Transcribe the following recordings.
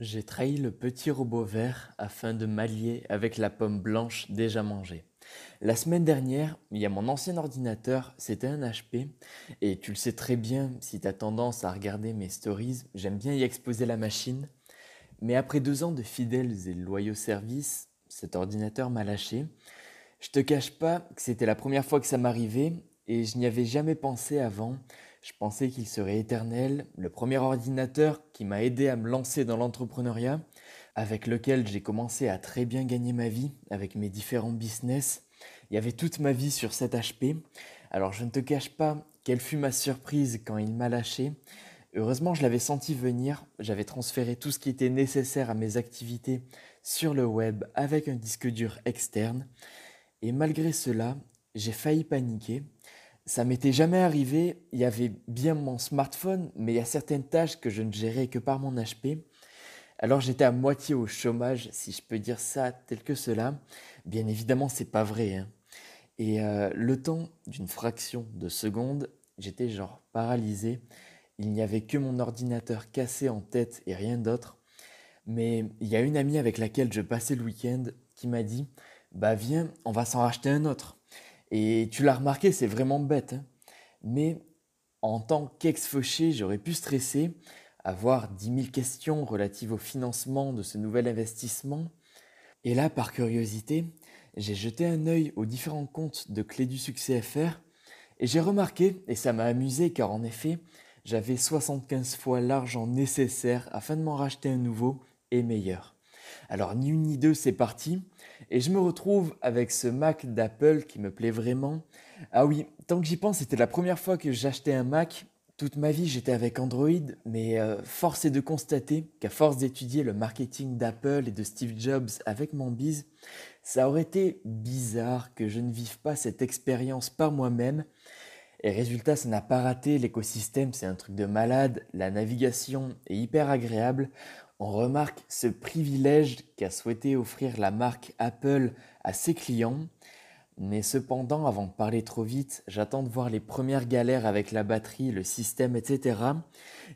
J'ai trahi le petit robot vert afin de m'allier avec la pomme blanche déjà mangée. La semaine dernière, il y a mon ancien ordinateur, c'était un HP, et tu le sais très bien si tu as tendance à regarder mes stories, j'aime bien y exposer la machine. Mais après deux ans de fidèles et loyaux services, cet ordinateur m'a lâché. Je te cache pas que c'était la première fois que ça m'arrivait et je n'y avais jamais pensé avant. Je pensais qu'il serait éternel, le premier ordinateur qui m'a aidé à me lancer dans l'entrepreneuriat, avec lequel j'ai commencé à très bien gagner ma vie avec mes différents business. Il y avait toute ma vie sur cet HP. Alors je ne te cache pas quelle fut ma surprise quand il m'a lâché. Heureusement, je l'avais senti venir. J'avais transféré tout ce qui était nécessaire à mes activités sur le web avec un disque dur externe. Et malgré cela, j'ai failli paniquer. Ça m'était jamais arrivé, il y avait bien mon smartphone, mais il y a certaines tâches que je ne gérais que par mon HP. Alors j'étais à moitié au chômage, si je peux dire ça tel que cela. Bien évidemment, c'est pas vrai. Hein. Et euh, le temps d'une fraction de seconde, j'étais genre paralysé. Il n'y avait que mon ordinateur cassé en tête et rien d'autre. Mais il y a une amie avec laquelle je passais le week-end qui m'a dit Bah viens, on va s'en racheter un autre. Et tu l'as remarqué, c'est vraiment bête. Hein. Mais en tant qu'ex-fauché, j'aurais pu stresser, avoir 10 000 questions relatives au financement de ce nouvel investissement. Et là, par curiosité, j'ai jeté un œil aux différents comptes de Clé du Succès FR et j'ai remarqué, et ça m'a amusé car en effet, j'avais 75 fois l'argent nécessaire afin de m'en racheter un nouveau et meilleur. Alors ni une ni deux, c'est parti. Et je me retrouve avec ce Mac d'Apple qui me plaît vraiment. Ah oui, tant que j'y pense, c'était la première fois que j'achetais un Mac. Toute ma vie, j'étais avec Android, mais euh, force est de constater qu'à force d'étudier le marketing d'Apple et de Steve Jobs avec mon bise, ça aurait été bizarre que je ne vive pas cette expérience par moi-même. Et résultat, ça n'a pas raté, l'écosystème c'est un truc de malade, la navigation est hyper agréable, on remarque ce privilège qu'a souhaité offrir la marque Apple à ses clients. Mais cependant, avant de parler trop vite, j'attends de voir les premières galères avec la batterie, le système, etc.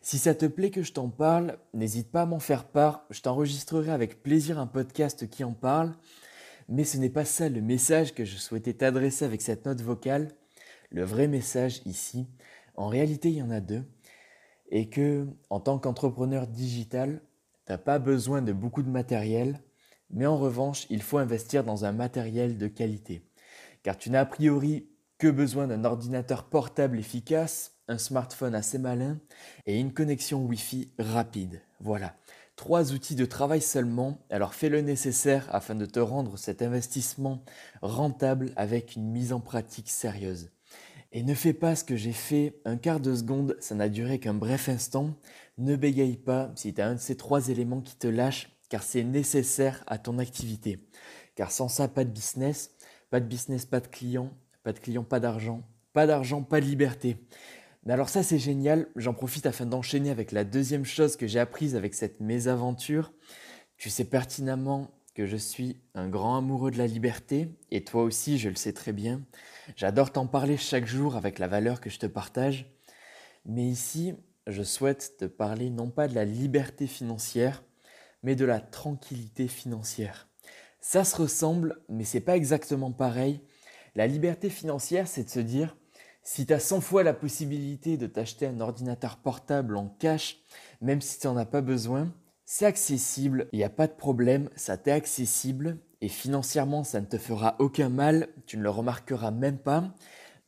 Si ça te plaît que je t'en parle, n'hésite pas à m'en faire part. Je t'enregistrerai avec plaisir un podcast qui en parle. Mais ce n'est pas ça le message que je souhaitais t'adresser avec cette note vocale. Le vrai message ici, en réalité, il y en a deux. Et que, en tant qu'entrepreneur digital, tu n'as pas besoin de beaucoup de matériel, mais en revanche, il faut investir dans un matériel de qualité. Car tu n'as a priori que besoin d'un ordinateur portable efficace, un smartphone assez malin et une connexion Wi-Fi rapide. Voilà, trois outils de travail seulement, alors fais le nécessaire afin de te rendre cet investissement rentable avec une mise en pratique sérieuse. Et ne fais pas ce que j'ai fait, un quart de seconde, ça n'a duré qu'un bref instant. Ne bégaye pas si tu as un de ces trois éléments qui te lâche, car c'est nécessaire à ton activité. Car sans ça, pas de business, pas de business, pas de client, pas de client, pas d'argent, pas d'argent, pas de liberté. Mais alors ça c'est génial, j'en profite afin d'enchaîner avec la deuxième chose que j'ai apprise avec cette mésaventure. Tu sais pertinemment je suis un grand amoureux de la liberté, et toi aussi, je le sais très bien. J'adore t'en parler chaque jour avec la valeur que je te partage. Mais ici, je souhaite te parler non pas de la liberté financière, mais de la tranquillité financière. Ça se ressemble, mais c'est pas exactement pareil. La liberté financière, c'est de se dire, si tu as 100 fois la possibilité de t'acheter un ordinateur portable en cash, même si tu n'en as pas besoin, c'est accessible, il n'y a pas de problème, ça t'est accessible et financièrement ça ne te fera aucun mal, tu ne le remarqueras même pas.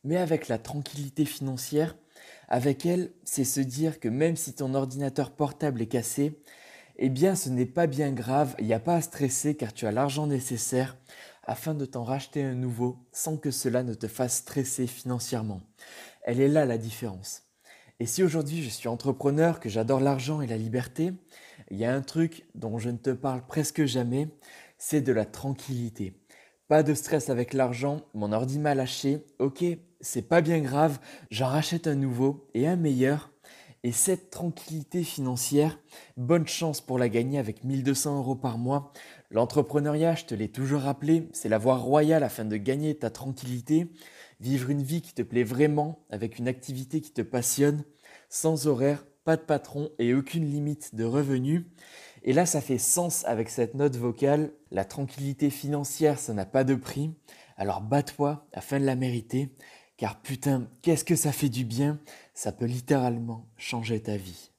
Mais avec la tranquillité financière, avec elle, c'est se dire que même si ton ordinateur portable est cassé, eh bien ce n'est pas bien grave, il n'y a pas à stresser car tu as l'argent nécessaire afin de t'en racheter un nouveau sans que cela ne te fasse stresser financièrement. Elle est là la différence. Et si aujourd'hui je suis entrepreneur, que j'adore l'argent et la liberté, il y a un truc dont je ne te parle presque jamais, c'est de la tranquillité. Pas de stress avec l'argent, mon ordi m'a lâché, ok, c'est pas bien grave, j'en rachète un nouveau et un meilleur. Et cette tranquillité financière, bonne chance pour la gagner avec 1200 euros par mois. L'entrepreneuriat, je te l'ai toujours rappelé, c'est la voie royale afin de gagner ta tranquillité, vivre une vie qui te plaît vraiment avec une activité qui te passionne, sans horaire, pas de patron et aucune limite de revenus. Et là, ça fait sens avec cette note vocale. La tranquillité financière, ça n'a pas de prix. Alors bats-toi afin de la mériter. Car putain, qu'est-ce que ça fait du bien Ça peut littéralement changer ta vie.